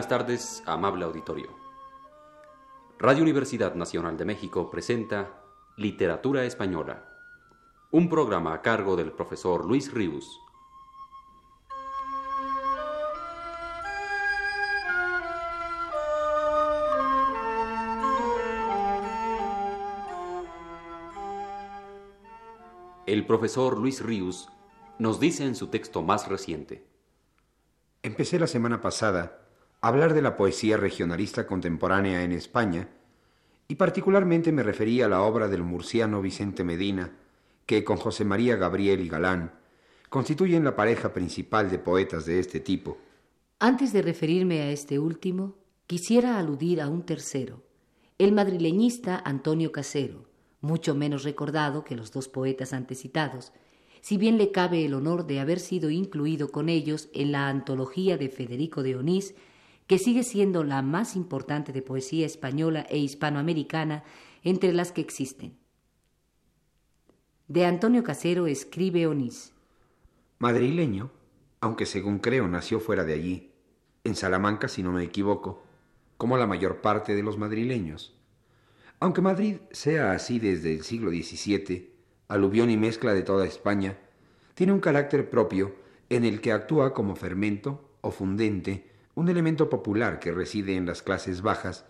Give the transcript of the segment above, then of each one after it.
Buenas tardes, amable auditorio. Radio Universidad Nacional de México presenta Literatura Española, un programa a cargo del profesor Luis Ríos. El profesor Luis Ríos nos dice en su texto más reciente. Empecé la semana pasada hablar de la poesía regionalista contemporánea en España y particularmente me refería a la obra del murciano Vicente Medina, que con José María Gabriel y Galán constituyen la pareja principal de poetas de este tipo. Antes de referirme a este último, quisiera aludir a un tercero, el madrileñista Antonio Casero, mucho menos recordado que los dos poetas antecitados, si bien le cabe el honor de haber sido incluido con ellos en la antología de Federico de Onís, que sigue siendo la más importante de poesía española e hispanoamericana entre las que existen. De Antonio Casero escribe Onís. Madrileño, aunque según creo nació fuera de allí, en Salamanca si no me equivoco, como la mayor parte de los madrileños. Aunque Madrid sea así desde el siglo XVII, aluvión y mezcla de toda España, tiene un carácter propio en el que actúa como fermento o fundente, un elemento popular que reside en las clases bajas,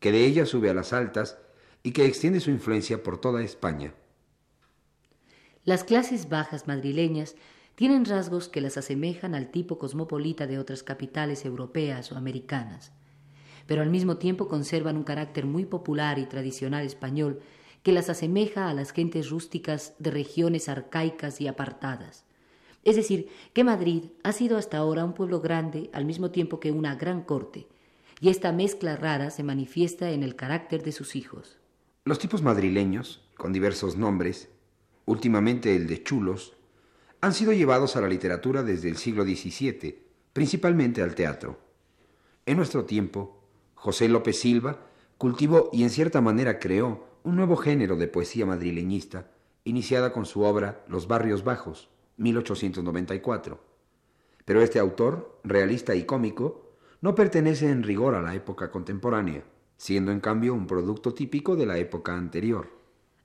que de ellas sube a las altas y que extiende su influencia por toda España. Las clases bajas madrileñas tienen rasgos que las asemejan al tipo cosmopolita de otras capitales europeas o americanas pero al mismo tiempo conservan un carácter muy popular y tradicional español que las asemeja a las gentes rústicas de regiones arcaicas y apartadas. Es decir, que Madrid ha sido hasta ahora un pueblo grande al mismo tiempo que una gran corte, y esta mezcla rara se manifiesta en el carácter de sus hijos. Los tipos madrileños, con diversos nombres, últimamente el de chulos, han sido llevados a la literatura desde el siglo XVII, principalmente al teatro. En nuestro tiempo, José López Silva cultivó y en cierta manera creó un nuevo género de poesía madrileñista, iniciada con su obra Los Barrios Bajos, 1894. Pero este autor, realista y cómico, no pertenece en rigor a la época contemporánea, siendo en cambio un producto típico de la época anterior.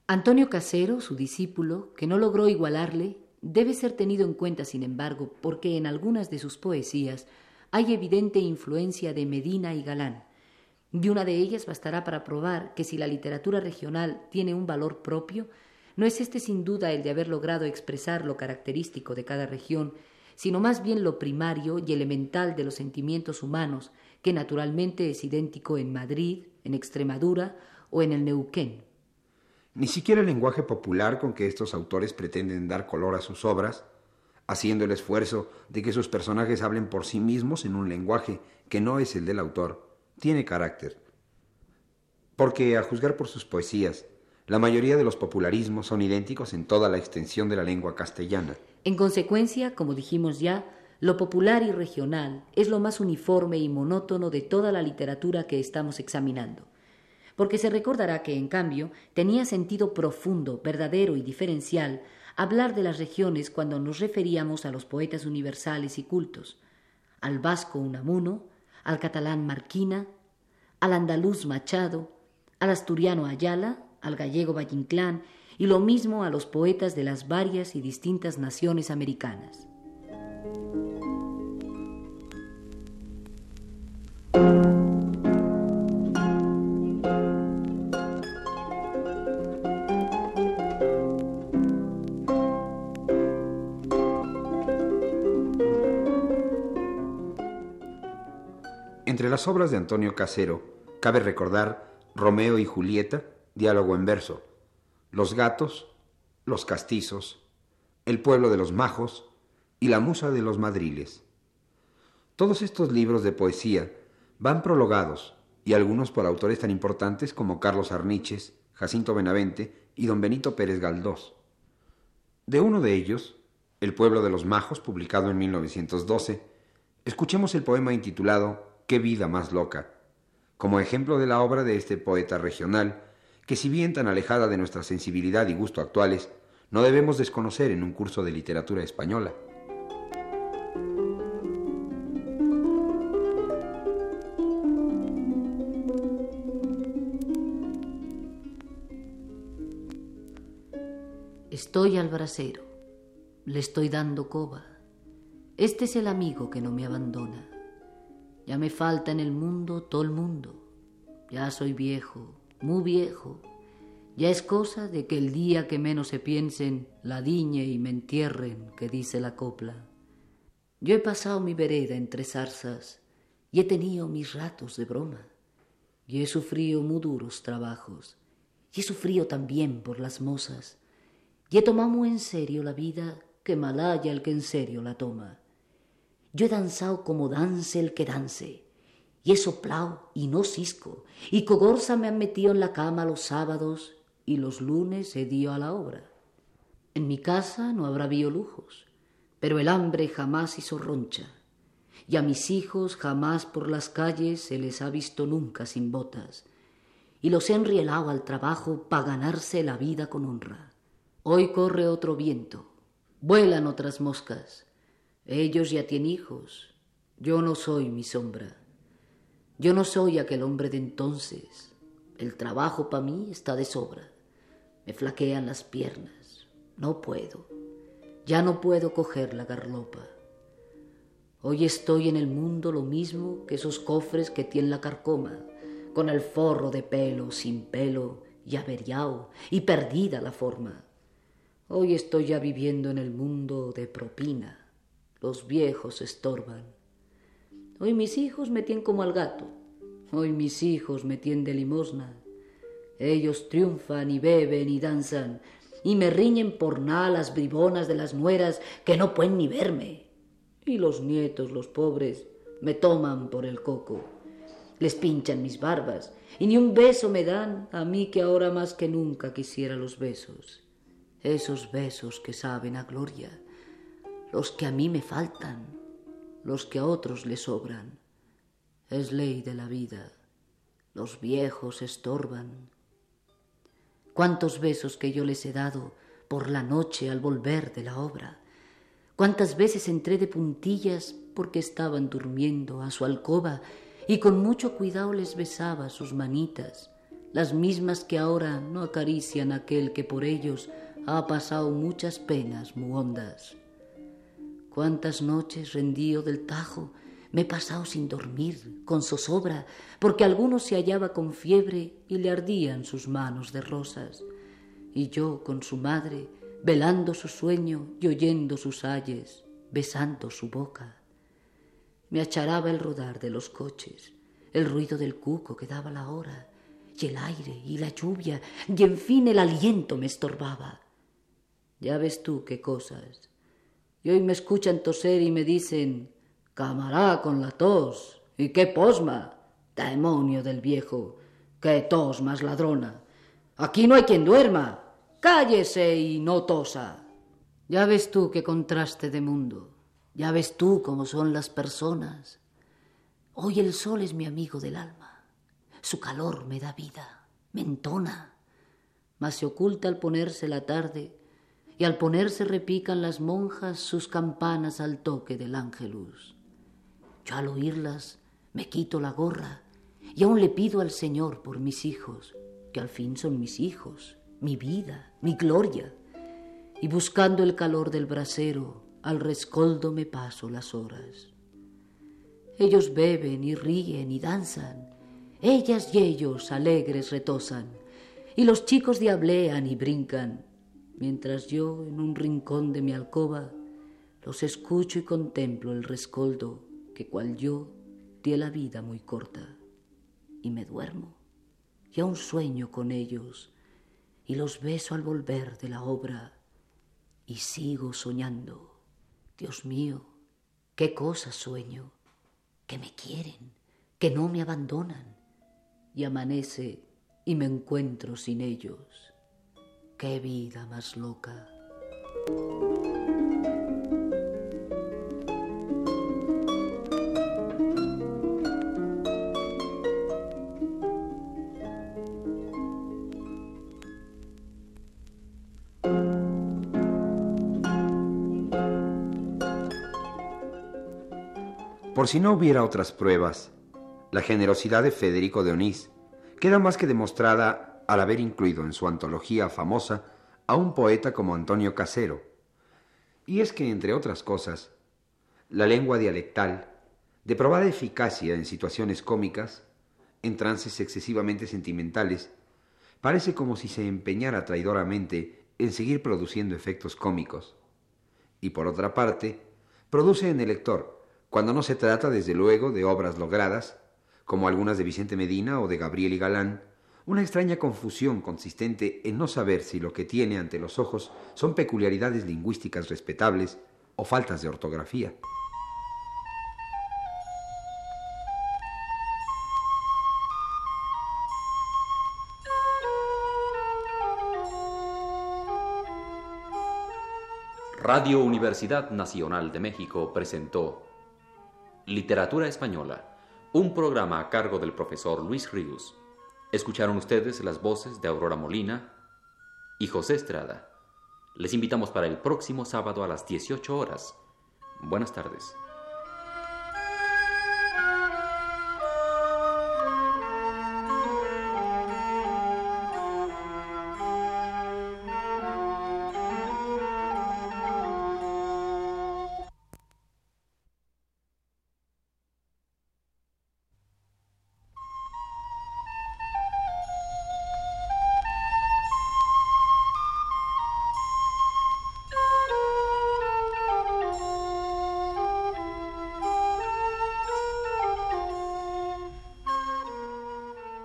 Antonio Casero, su discípulo, que no logró igualarle, debe ser tenido en cuenta, sin embargo, porque en algunas de sus poesías hay evidente influencia de Medina y Galán, de una de ellas bastará para probar que si la literatura regional tiene un valor propio, no es este sin duda el de haber logrado expresar lo característico de cada región, sino más bien lo primario y elemental de los sentimientos humanos, que naturalmente es idéntico en Madrid, en Extremadura o en el Neuquén. Ni siquiera el lenguaje popular con que estos autores pretenden dar color a sus obras, haciendo el esfuerzo de que sus personajes hablen por sí mismos en un lenguaje que no es el del autor, tiene carácter. Porque, a juzgar por sus poesías, la mayoría de los popularismos son idénticos en toda la extensión de la lengua castellana. En consecuencia, como dijimos ya, lo popular y regional es lo más uniforme y monótono de toda la literatura que estamos examinando. Porque se recordará que, en cambio, tenía sentido profundo, verdadero y diferencial hablar de las regiones cuando nos referíamos a los poetas universales y cultos, al vasco Unamuno, al catalán Marquina, al andaluz Machado, al asturiano Ayala, al gallego Valle y lo mismo a los poetas de las varias y distintas naciones americanas. Entre las obras de Antonio Casero cabe recordar Romeo y Julieta, diálogo en verso, Los gatos, Los castizos, El pueblo de los majos y La musa de los madriles. Todos estos libros de poesía van prologados y algunos por autores tan importantes como Carlos Arniches, Jacinto Benavente y don Benito Pérez Galdós. De uno de ellos, El pueblo de los majos, publicado en 1912, escuchemos el poema intitulado Qué vida más loca, como ejemplo de la obra de este poeta regional, que si bien tan alejada de nuestra sensibilidad y gusto actuales, no debemos desconocer en un curso de literatura española. Estoy al brasero, le estoy dando coba. Este es el amigo que no me abandona. Ya me falta en el mundo todo el mundo. Ya soy viejo, muy viejo. Ya es cosa de que el día que menos se piensen, la diñe y me entierren, que dice la copla. Yo he pasado mi vereda entre zarzas y he tenido mis ratos de broma. Y he sufrido muy duros trabajos y he sufrido también por las mozas. Y he tomado muy en serio la vida que malaya el que en serio la toma. Yo he danzado como dance el que dance, y he soplado y no cisco, y cogorza me han metido en la cama los sábados y los lunes he dio a la obra. En mi casa no habrá habido lujos, pero el hambre jamás hizo roncha, y a mis hijos jamás por las calles se les ha visto nunca sin botas, y los he enrielado al trabajo para ganarse la vida con honra. Hoy corre otro viento, vuelan otras moscas, ellos ya tienen hijos. Yo no soy mi sombra. Yo no soy aquel hombre de entonces. El trabajo para mí está de sobra. Me flaquean las piernas. No puedo. Ya no puedo coger la garlopa. Hoy estoy en el mundo lo mismo que esos cofres que tienen la carcoma, con el forro de pelo, sin pelo, y averiado, y perdida la forma. Hoy estoy ya viviendo en el mundo de propina los viejos estorban. Hoy mis hijos me tienen como al gato, hoy mis hijos me tienen de limosna. Ellos triunfan y beben y danzan y me riñen por nada las bribonas de las nueras que no pueden ni verme. Y los nietos, los pobres, me toman por el coco, les pinchan mis barbas y ni un beso me dan a mí que ahora más que nunca quisiera los besos, esos besos que saben a gloria los que a mí me faltan, los que a otros le sobran. Es ley de la vida, los viejos estorban. Cuántos besos que yo les he dado por la noche al volver de la obra. Cuántas veces entré de puntillas porque estaban durmiendo a su alcoba y con mucho cuidado les besaba sus manitas, las mismas que ahora no acarician aquel que por ellos ha pasado muchas penas muy hondas. Cuántas noches rendido del tajo me he pasado sin dormir, con zozobra, porque alguno se hallaba con fiebre y le ardían sus manos de rosas, y yo con su madre, velando su sueño y oyendo sus ayes, besando su boca. Me acharaba el rodar de los coches, el ruido del cuco que daba la hora, y el aire y la lluvia, y en fin el aliento me estorbaba. Ya ves tú qué cosas y hoy me escuchan toser y me dicen, camará con la tos, y qué posma, demonio del viejo, qué tos más ladrona. Aquí no hay quien duerma, cállese y no tosa. Ya ves tú qué contraste de mundo, ya ves tú cómo son las personas. Hoy el sol es mi amigo del alma, su calor me da vida, me entona, mas se oculta al ponerse la tarde y al ponerse repican las monjas sus campanas al toque del ángelus. Yo al oírlas me quito la gorra y aún le pido al Señor por mis hijos, que al fin son mis hijos, mi vida, mi gloria, y buscando el calor del brasero, al rescoldo me paso las horas. Ellos beben y ríen y danzan, ellas y ellos alegres retosan, y los chicos diablean y brincan, mientras yo en un rincón de mi alcoba los escucho y contemplo el rescoldo que cual yo di la vida muy corta y me duermo y aún sueño con ellos y los beso al volver de la obra y sigo soñando. Dios mío, qué cosas sueño, que me quieren, que no me abandonan y amanece y me encuentro sin ellos. Qué vida más loca. Por si no hubiera otras pruebas, la generosidad de Federico de Onís queda más que demostrada al haber incluido en su antología famosa a un poeta como Antonio Casero. Y es que, entre otras cosas, la lengua dialectal, de probada eficacia en situaciones cómicas, en trances excesivamente sentimentales, parece como si se empeñara traidoramente en seguir produciendo efectos cómicos. Y por otra parte, produce en el lector, cuando no se trata desde luego de obras logradas, como algunas de Vicente Medina o de Gabriel y Galán, una extraña confusión consistente en no saber si lo que tiene ante los ojos son peculiaridades lingüísticas respetables o faltas de ortografía. Radio Universidad Nacional de México presentó Literatura Española, un programa a cargo del profesor Luis Ríos. Escucharon ustedes las voces de Aurora Molina y José Estrada. Les invitamos para el próximo sábado a las 18 horas. Buenas tardes.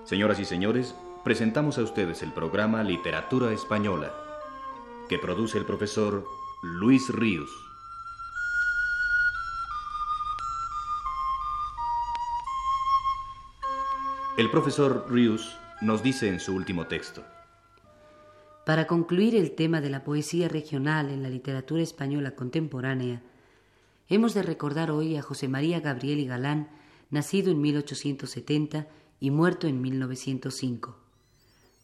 Señoras y señores, presentamos a ustedes el programa Literatura Española, que produce el profesor Luis Ríos. El profesor Ríos nos dice en su último texto. Para concluir el tema de la poesía regional en la literatura española contemporánea, hemos de recordar hoy a José María Gabriel y Galán, nacido en 1870 y muerto en 1905.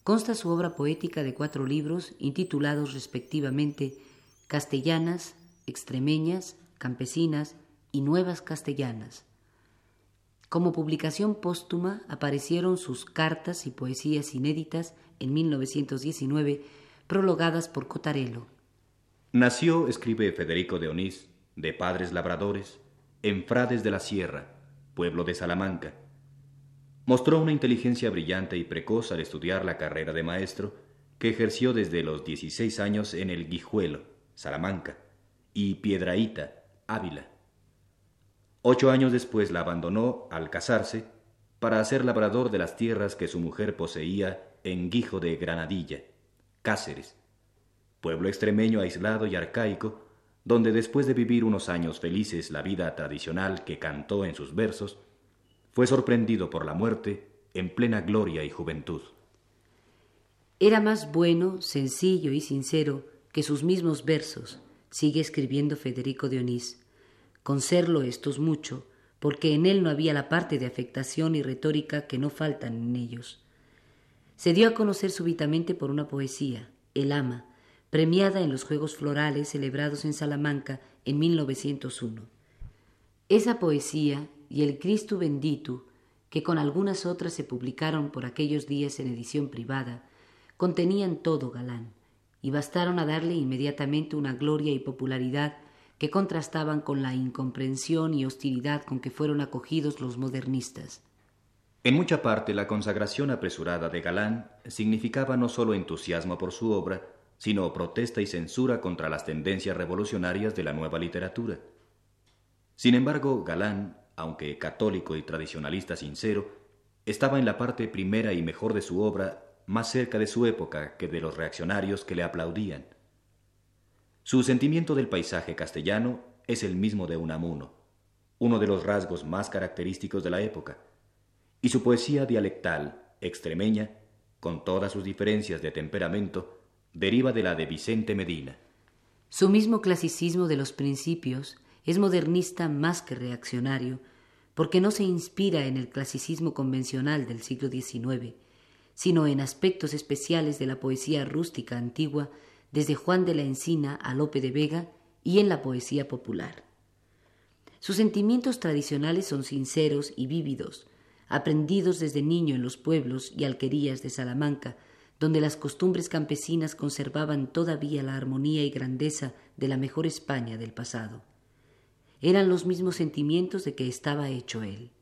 Consta su obra poética de cuatro libros intitulados respectivamente Castellanas, Extremeñas, Campesinas y Nuevas Castellanas. Como publicación póstuma aparecieron sus cartas y poesías inéditas en 1919, prologadas por Cotarelo. Nació, escribe Federico de Onís, de padres labradores, en Frades de la Sierra, pueblo de Salamanca Mostró una inteligencia brillante y precoz al estudiar la carrera de maestro, que ejerció desde los 16 años en el Guijuelo, Salamanca, y Piedraíta, Ávila. Ocho años después la abandonó al casarse para ser labrador de las tierras que su mujer poseía en Guijo de Granadilla, Cáceres, pueblo extremeño aislado y arcaico, donde después de vivir unos años felices la vida tradicional que cantó en sus versos, fue sorprendido por la muerte en plena gloria y juventud. Era más bueno, sencillo y sincero que sus mismos versos, sigue escribiendo Federico de Onís. Con serlo estos mucho, porque en él no había la parte de afectación y retórica que no faltan en ellos. Se dio a conocer súbitamente por una poesía, El ama, premiada en los Juegos Florales celebrados en Salamanca en 1901. Esa poesía y el Cristo bendito, que con algunas otras se publicaron por aquellos días en edición privada, contenían todo galán, y bastaron a darle inmediatamente una gloria y popularidad que contrastaban con la incomprensión y hostilidad con que fueron acogidos los modernistas. En mucha parte la consagración apresurada de Galán significaba no solo entusiasmo por su obra, sino protesta y censura contra las tendencias revolucionarias de la nueva literatura. Sin embargo, Galán aunque católico y tradicionalista sincero, estaba en la parte primera y mejor de su obra más cerca de su época que de los reaccionarios que le aplaudían. Su sentimiento del paisaje castellano es el mismo de Unamuno, uno de los rasgos más característicos de la época, y su poesía dialectal, extremeña, con todas sus diferencias de temperamento, deriva de la de Vicente Medina. Su mismo clasicismo de los principios es modernista más que reaccionario, porque no se inspira en el clasicismo convencional del siglo XIX, sino en aspectos especiales de la poesía rústica antigua, desde Juan de la Encina a Lope de Vega y en la poesía popular. Sus sentimientos tradicionales son sinceros y vívidos, aprendidos desde niño en los pueblos y alquerías de Salamanca, donde las costumbres campesinas conservaban todavía la armonía y grandeza de la mejor España del pasado. Eran los mismos sentimientos de que estaba hecho él.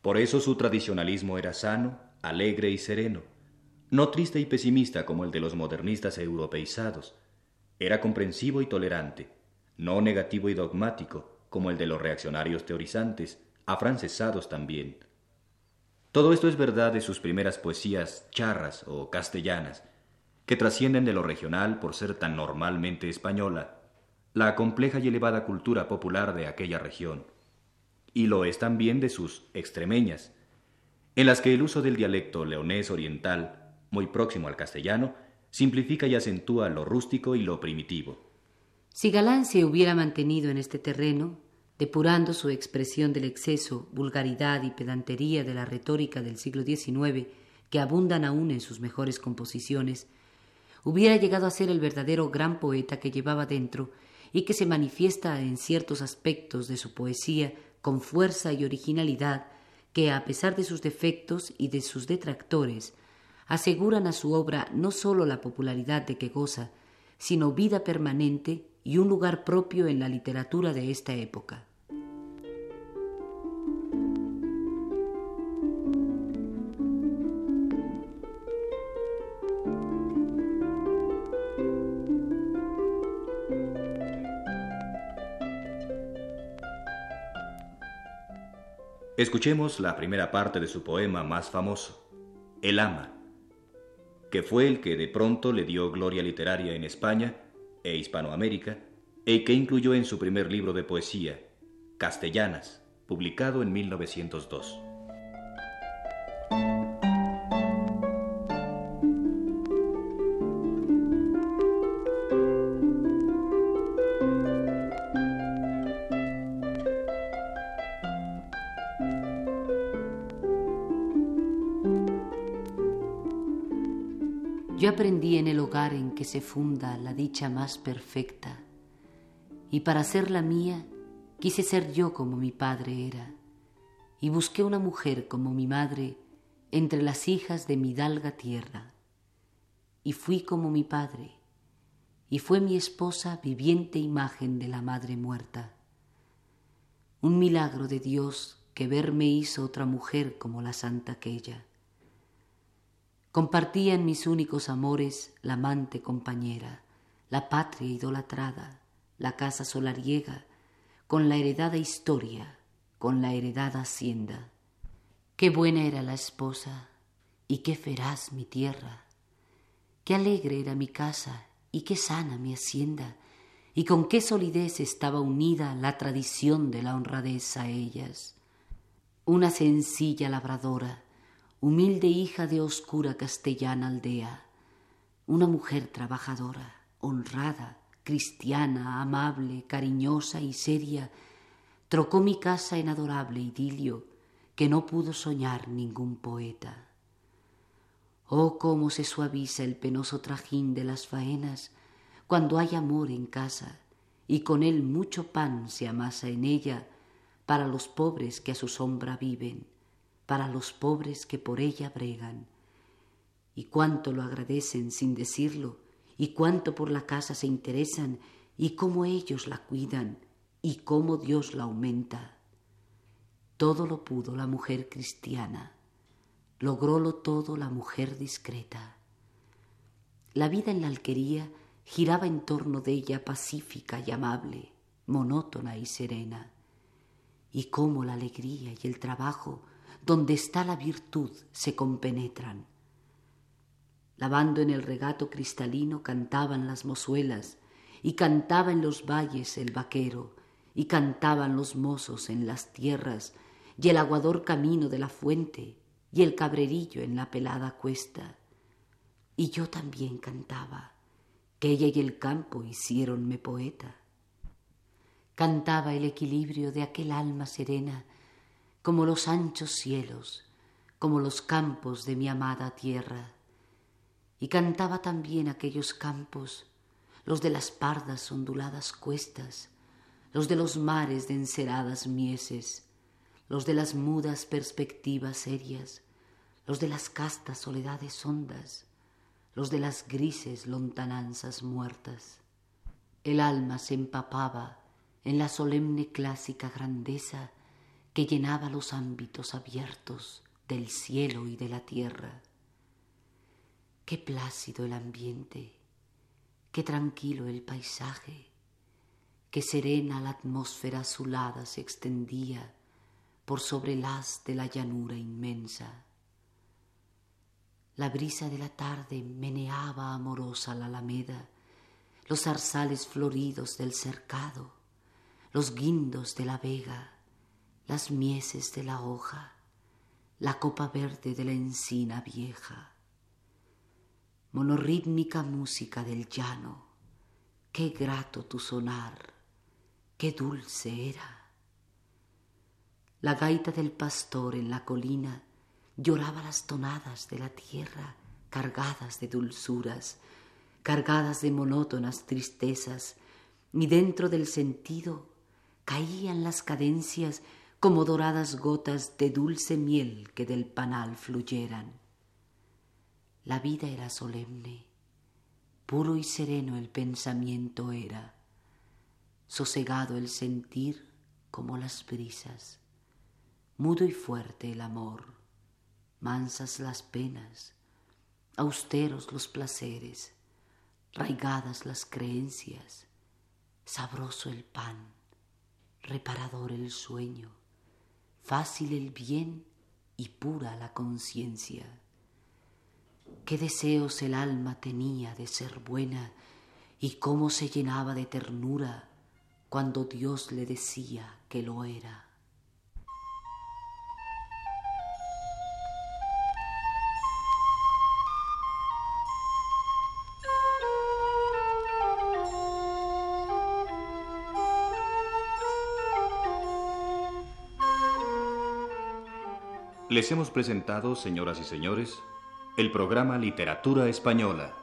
Por eso su tradicionalismo era sano, alegre y sereno, no triste y pesimista como el de los modernistas europeizados. Era comprensivo y tolerante, no negativo y dogmático como el de los reaccionarios teorizantes, afrancesados también. Todo esto es verdad de sus primeras poesías charras o castellanas, que trascienden de lo regional por ser tan normalmente española, la compleja y elevada cultura popular de aquella región, y lo es también de sus extremeñas, en las que el uso del dialecto leonés oriental, muy próximo al castellano, simplifica y acentúa lo rústico y lo primitivo. Si Galán se hubiera mantenido en este terreno, depurando su expresión del exceso, vulgaridad y pedantería de la retórica del siglo XIX, que abundan aún en sus mejores composiciones, hubiera llegado a ser el verdadero gran poeta que llevaba dentro y que se manifiesta en ciertos aspectos de su poesía con fuerza y originalidad que, a pesar de sus defectos y de sus detractores, aseguran a su obra no sólo la popularidad de que goza, sino vida permanente y un lugar propio en la literatura de esta época. Escuchemos la primera parte de su poema más famoso, El ama, que fue el que de pronto le dio gloria literaria en España e Hispanoamérica, e que incluyó en su primer libro de poesía, Castellanas, publicado en 1902. Yo aprendí en el hogar en que se funda la dicha más perfecta, y para ser la mía quise ser yo como mi padre era, y busqué una mujer como mi madre entre las hijas de mi dalga tierra, y fui como mi padre, y fue mi esposa viviente imagen de la madre muerta. Un milagro de Dios que verme hizo otra mujer como la santa aquella Compartían mis únicos amores la amante compañera, la patria idolatrada, la casa solariega, con la heredada historia, con la heredada hacienda. Qué buena era la esposa y qué feraz mi tierra. Qué alegre era mi casa y qué sana mi hacienda, y con qué solidez estaba unida la tradición de la honradez a ellas. Una sencilla labradora, humilde hija de oscura castellana aldea, una mujer trabajadora, honrada, cristiana, amable, cariñosa y seria, trocó mi casa en adorable idilio que no pudo soñar ningún poeta. Oh, cómo se suaviza el penoso trajín de las faenas cuando hay amor en casa y con él mucho pan se amasa en ella para los pobres que a su sombra viven para los pobres que por ella bregan. Y cuánto lo agradecen sin decirlo, y cuánto por la casa se interesan, y cómo ellos la cuidan, y cómo Dios la aumenta. Todo lo pudo la mujer cristiana, logrólo todo la mujer discreta. La vida en la alquería giraba en torno de ella pacífica y amable, monótona y serena. Y cómo la alegría y el trabajo donde está la virtud, se compenetran. Lavando en el regato cristalino cantaban las mozuelas, y cantaba en los valles el vaquero, y cantaban los mozos en las tierras, y el aguador camino de la fuente, y el cabrerillo en la pelada cuesta. Y yo también cantaba, que ella y el campo hiciéronme poeta. Cantaba el equilibrio de aquel alma serena, como los anchos cielos, como los campos de mi amada tierra. Y cantaba también aquellos campos, los de las pardas onduladas cuestas, los de los mares de enceradas mieses, los de las mudas perspectivas serias, los de las castas soledades hondas, los de las grises lontananzas muertas. El alma se empapaba en la solemne clásica grandeza que llenaba los ámbitos abiertos del cielo y de la tierra. Qué plácido el ambiente, qué tranquilo el paisaje, qué serena la atmósfera azulada se extendía por sobre las de la llanura inmensa. La brisa de la tarde meneaba amorosa la alameda, los zarzales floridos del cercado, los guindos de la vega, las mieses de la hoja, la copa verde de la encina vieja. Monorítmica música del llano, qué grato tu sonar, qué dulce era. La gaita del pastor en la colina lloraba las tonadas de la tierra cargadas de dulzuras, cargadas de monótonas tristezas, y dentro del sentido caían las cadencias como doradas gotas de dulce miel que del panal fluyeran. La vida era solemne, puro y sereno el pensamiento era, sosegado el sentir como las brisas, mudo y fuerte el amor mansas las penas, austeros los placeres, raigadas las creencias, sabroso el pan, reparador el sueño, fácil el bien y pura la conciencia. Qué deseos el alma tenía de ser buena y cómo se llenaba de ternura cuando Dios le decía que lo era. Les hemos presentado, señoras y señores, el programa Literatura Española,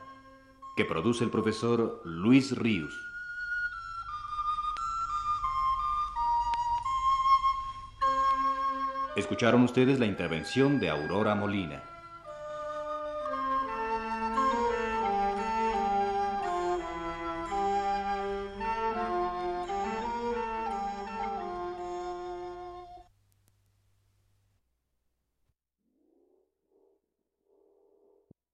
que produce el profesor Luis Ríos. Escucharon ustedes la intervención de Aurora Molina.